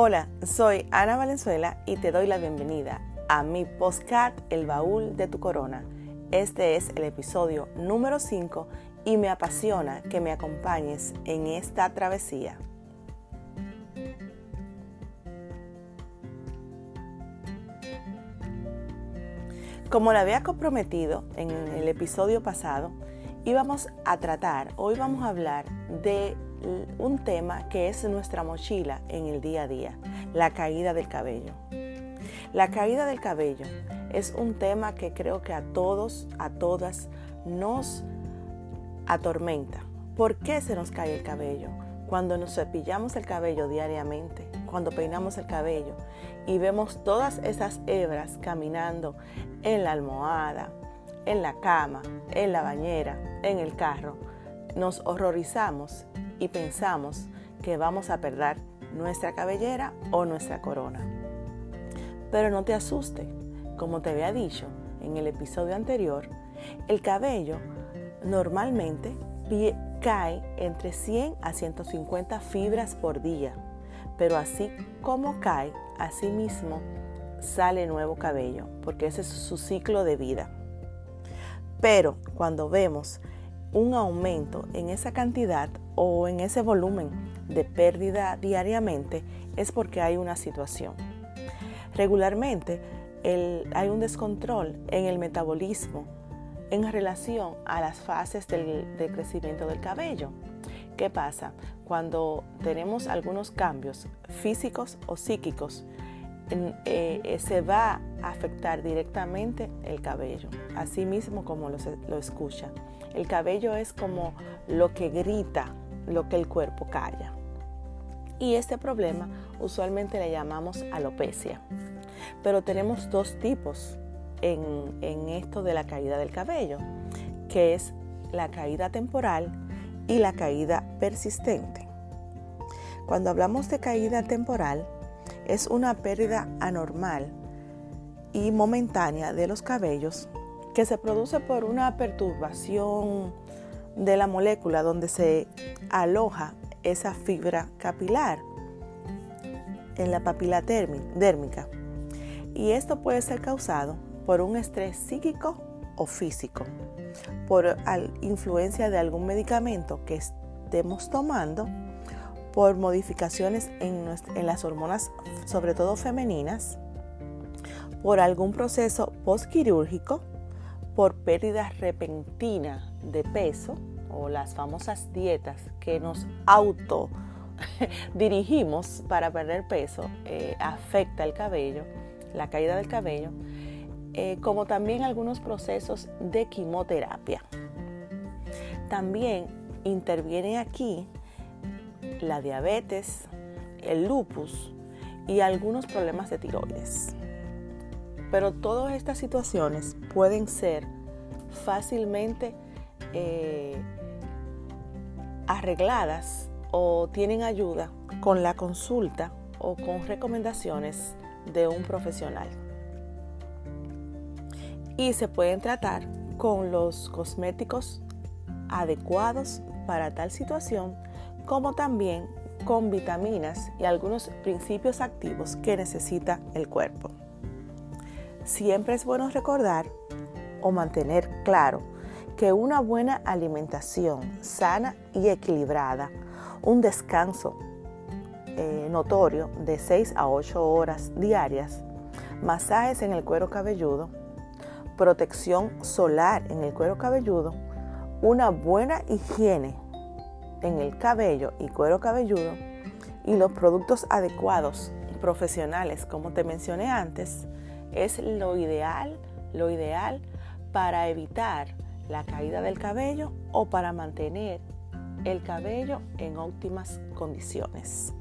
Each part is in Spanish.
Hola, soy Ana Valenzuela y te doy la bienvenida a mi postcat El baúl de tu corona. Este es el episodio número 5 y me apasiona que me acompañes en esta travesía. Como le había comprometido en el episodio pasado, íbamos a tratar, hoy vamos a hablar de un tema que es nuestra mochila en el día a día, la caída del cabello. La caída del cabello es un tema que creo que a todos, a todas nos atormenta. ¿Por qué se nos cae el cabello? Cuando nos cepillamos el cabello diariamente, cuando peinamos el cabello y vemos todas esas hebras caminando en la almohada, en la cama, en la bañera, en el carro, nos horrorizamos y pensamos que vamos a perder nuestra cabellera o nuestra corona. Pero no te asuste, como te había dicho en el episodio anterior, el cabello normalmente cae entre 100 a 150 fibras por día, pero así como cae, así mismo sale nuevo cabello, porque ese es su ciclo de vida. Pero cuando vemos un aumento en esa cantidad o en ese volumen de pérdida diariamente es porque hay una situación. Regularmente hay un descontrol en el metabolismo en relación a las fases del, crecimiento del cabello. ¿Qué pasa? Cuando tenemos algunos cambios físicos o psíquicos, eh, se va a afectar directamente el cabello, así mismo como lo escucha. El cabello es como lo que grita, lo que el cuerpo calla. Y este problema usualmente le llamamos alopecia. Pero tenemos dos tipos en, esto de la caída del cabello, que es la caída temporal y la caída persistente. Cuando hablamos de caída temporal, es una pérdida anormal y momentánea de los cabellos que se produce por una perturbación de la molécula donde se aloja esa fibra capilar en la papila dérmica. Y esto puede ser causado por un estrés psíquico o físico, por influencia de algún medicamento que estemos tomando, por modificaciones en, en las hormonas, sobre todo femeninas, por algún proceso postquirúrgico, por pérdida repentina de peso o las famosas dietas que nos auto dirigimos para perder peso eh, afecta el cabello, la caída del cabello, eh, como también algunos procesos de quimioterapia. También interviene aquí la diabetes, el lupus y algunos problemas de tiroides. Pero todas estas situaciones pueden ser fácilmente eh, arregladas o tienen ayuda con la consulta o con recomendaciones de un profesional. Y se pueden tratar con los cosméticos adecuados para tal situación, como también con vitaminas y algunos principios activos que necesita el cuerpo. Siempre es bueno recordar o mantener claro que una buena alimentación sana y equilibrada, un descanso eh, notorio de 6 a 8 horas diarias, masajes en el cuero cabelludo, protección solar en el cuero cabelludo, una buena higiene en el cabello y cuero cabelludo y los productos adecuados profesionales, como te mencioné antes, es lo ideal, lo ideal para evitar la caída del cabello o para mantener el cabello en óptimas condiciones.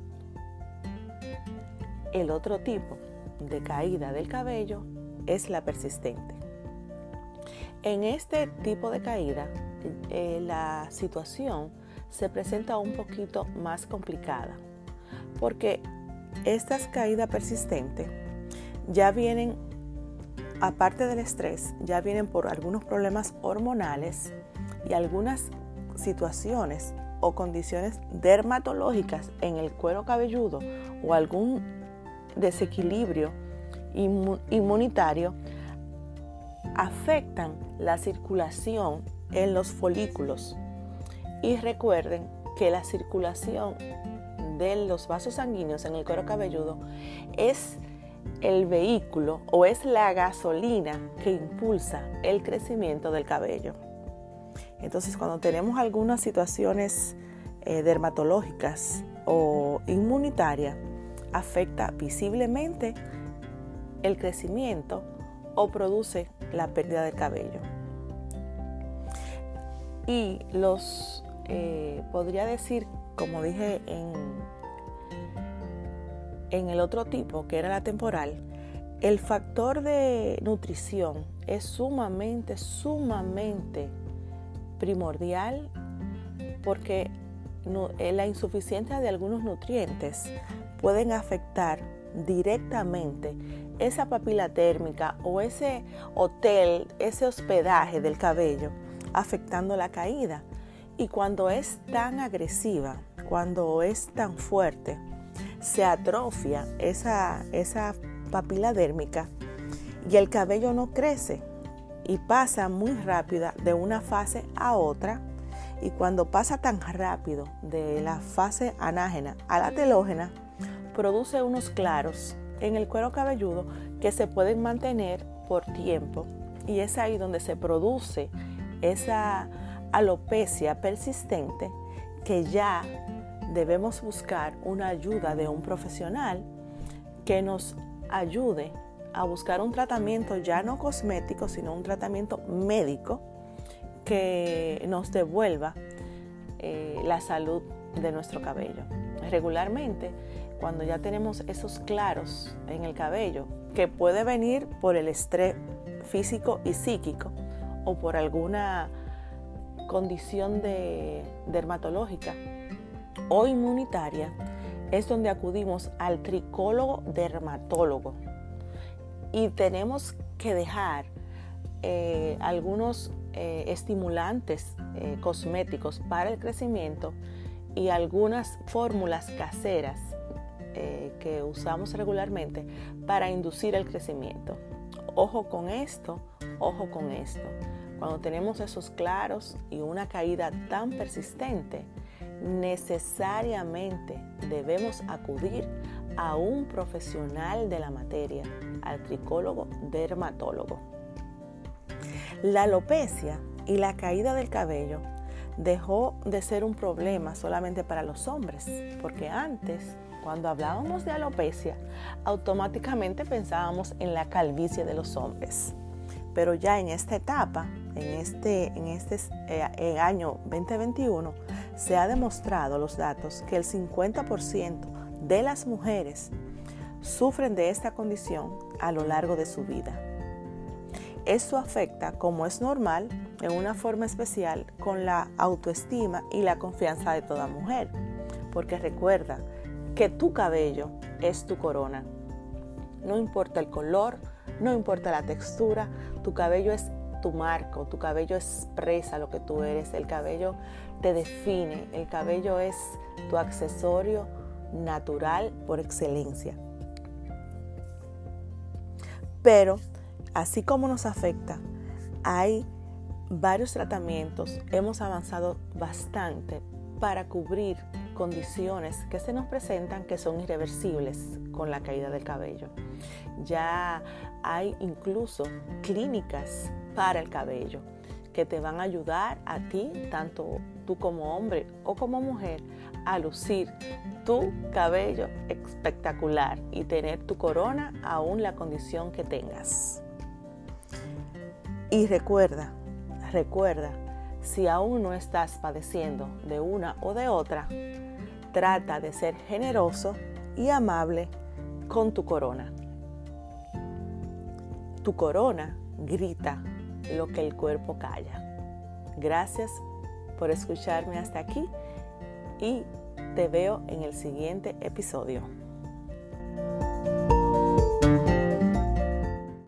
El otro tipo de caída del cabello es la persistente. En este tipo de caída, eh, la situación se presenta un poquito más complicada, porque estas caídas persistentes ya vienen, aparte del estrés, ya vienen por algunos problemas hormonales y algunas situaciones o condiciones dermatológicas en el cuero cabelludo o algún desequilibrio inmunitario afectan la circulación en los folículos. Y recuerden que la circulación de los vasos sanguíneos en el cuero cabelludo es el vehículo o es la gasolina que impulsa el crecimiento del cabello. Entonces, cuando tenemos algunas situaciones eh, dermatológicas o inmunitarias, afecta visiblemente el crecimiento o produce la pérdida del cabello. Y los, eh, podría decir, como dije en, en el otro tipo, que era la temporal, el factor de nutrición es sumamente, sumamente primordial porque eh, la insuficiencia de algunos nutrientes pueden afectar directamente esa papila térmica o ese hotel, ese hospedaje del cabello, afectando la caída. Y cuando es tan agresiva, cuando es tan fuerte, se atrofia esa, esa papila dérmica y el cabello no crece y pasa muy rápida de una fase a otra. Y cuando pasa tan rápido de la fase anágena a la telógena, produce unos claros en el cuero cabelludo que se pueden mantener por tiempo. Y es ahí donde se produce esa alopecia persistente que ya debemos buscar una ayuda de un profesional que nos ayude a buscar un tratamiento ya no cosmético, sino un tratamiento médico que nos devuelva eh, la salud de nuestro cabello. Regularmente, cuando ya tenemos esos claros en el cabello, que puede venir por el estrés físico y psíquico o por alguna condición de, dermatológica o inmunitaria, es donde acudimos al tricólogo dermatólogo y tenemos que dejar eh, algunos eh, estimulantes eh, cosméticos para el crecimiento y algunas fórmulas caseras que usamos regularmente para inducir el crecimiento. Ojo con esto, ojo con esto. Cuando tenemos esos claros y una caída tan persistente, necesariamente debemos acudir a un profesional de la materia, al tricólogo dermatólogo. La alopecia y la caída del cabello dejó de ser un problema solamente para los hombres, porque antes, cuando hablábamos de alopecia, automáticamente pensábamos en la calvicie de los hombres. Pero ya en esta etapa, en este, en este eh, año 2021, se ha demostrado los datos que el 50% de las mujeres sufren de esta condición a lo largo de su vida. Esto afecta, como es normal, en una forma especial con la autoestima y la confianza de toda mujer. Porque recuerda que tu cabello es tu corona. No importa el color, no importa la textura, tu cabello es tu marco, tu cabello expresa lo que tú eres, el cabello te define, el cabello es tu accesorio natural por excelencia. Pero, así como nos afecta, hay varios tratamientos, hemos avanzado bastante para cubrir condiciones que se nos presentan que son irreversibles con la caída del cabello. Ya hay incluso clínicas para el cabello que te van a ayudar a ti, tanto tú como hombre o como mujer, a lucir tu cabello espectacular y tener tu corona aún la condición que tengas. Y recuerda, recuerda, si aún no estás padeciendo de una o de otra, trata de ser generoso y amable con tu corona. Tu corona grita lo que el cuerpo calla. Gracias por escucharme hasta aquí y te veo en el siguiente episodio.